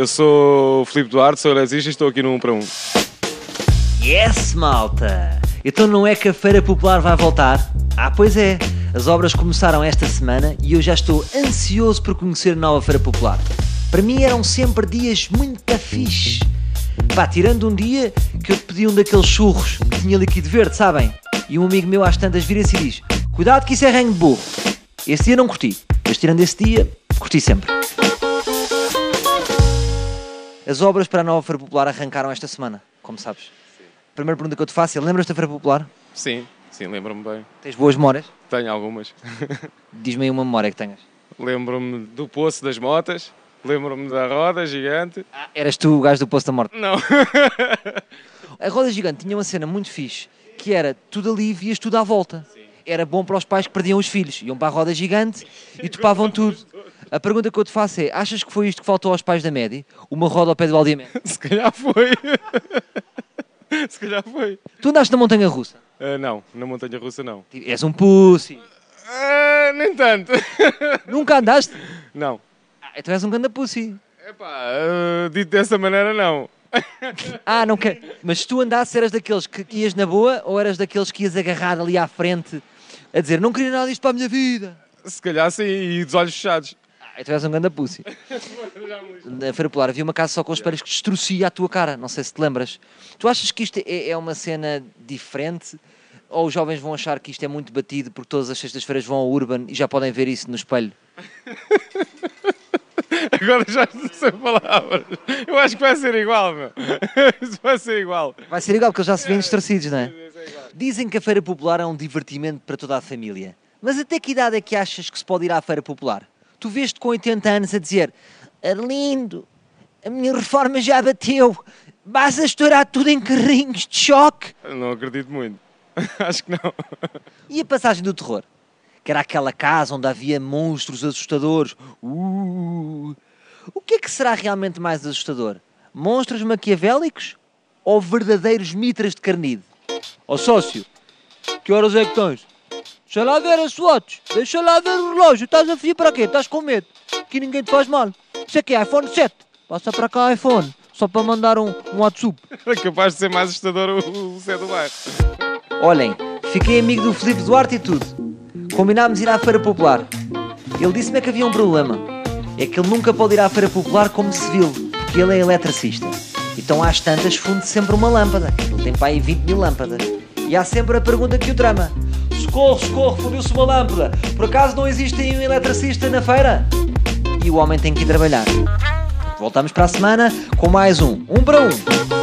Eu sou o Filipe Duarte, sou eletricista e estou aqui no 1 para 1. Yes, malta! Então não é que a Feira Popular vai voltar? Ah, pois é. As obras começaram esta semana e eu já estou ansioso por conhecer a nova Feira Popular. Para mim eram sempre dias muito fixe. Pá, tirando um dia que eu pedi um daqueles churros que tinha líquido verde, sabem? E um amigo meu às tantas vira-se e diz Cuidado que isso é ranho de burro. Esse dia não curti, mas tirando esse dia, curti sempre. As obras para a nova Feira Popular arrancaram esta semana, como sabes. Primeira pergunta que eu te faço é, lembras da Feira Popular? Sim, sim, lembro-me bem. Tens boas memórias? Tenho algumas. Diz-me aí uma memória que tenhas. lembro-me do Poço das Motas, lembro-me da roda gigante. Ah, eras tu o gajo do Poço da Morte. Não. A roda gigante tinha uma cena muito fixe, que era tudo ali e vias tudo à volta. Era bom para os pais que perdiam os filhos. Iam para a roda gigante e topavam tudo. A pergunta que eu te faço é, achas que foi isto que faltou aos pais da Média? Uma roda ao pé do Aldiamento? Se calhar foi. Se calhar foi. Tu andaste na montanha russa? Ah, não, na Montanha Russa não. És um pussy. Ah, nem tanto. Nunca andaste? Não. Ah, então és um ganda pussy. Epá, ah, dito dessa maneira, não. Ah, não quer. Mas se tu andasses, eras daqueles que ias na boa ou eras daqueles que ias agarrar ali à frente a dizer não queria nada disto para a minha vida? Se calhar sim, e dos olhos fechados. Ah, então és um ganda pussy. Na Feira Polar havia uma casa só com espelhos que destrucia a tua cara, não sei se te lembras. Tu achas que isto é, é uma cena diferente? Ou os jovens vão achar que isto é muito batido porque todas as sextas-feiras vão ao Urban e já podem ver isso no espelho? Agora já não sei palavras. Eu acho que vai ser igual, meu. Isso vai ser igual. Vai ser igual porque eles já se veem distorcidos, não é? Dizem que a Feira Popular é um divertimento para toda a família. Mas até que idade é que achas que se pode ir à Feira Popular? Tu vês-te com 80 anos a dizer Arlindo, a minha reforma já bateu, vais a estourar tudo em carrinhos de choque. Não acredito muito. Acho que não. E a passagem do terror? Que era aquela casa onde havia monstros assustadores. Uh, o que é que será realmente mais assustador? Monstros maquiavélicos ou verdadeiros mitras de carnide? Ó sócio, que horas é que tens? Deixa lá ver as fotos, deixa lá ver o relógio. Estás a fio para quê? Estás com medo? Que ninguém te faz mal. Isso aqui é iPhone 7. Passa para cá iPhone, só para mandar um, um WhatsApp. É capaz de ser mais assustador o, o Zé do Bairro. Olhem, fiquei amigo do Filipe Duarte e tudo. Combinámos ir à Feira Popular. Ele disse-me que havia um problema. É que ele nunca pode ir à Feira Popular como civil, porque ele é eletricista. Então às tantas funde sempre uma lâmpada. Ele tem para aí 20 mil lâmpadas. E há sempre a pergunta que o trama. Socorro, socorro, fundiu-se uma lâmpada. Por acaso não existe um eletricista na feira? E o homem tem que ir trabalhar. Voltamos para a semana com mais um. Um para um.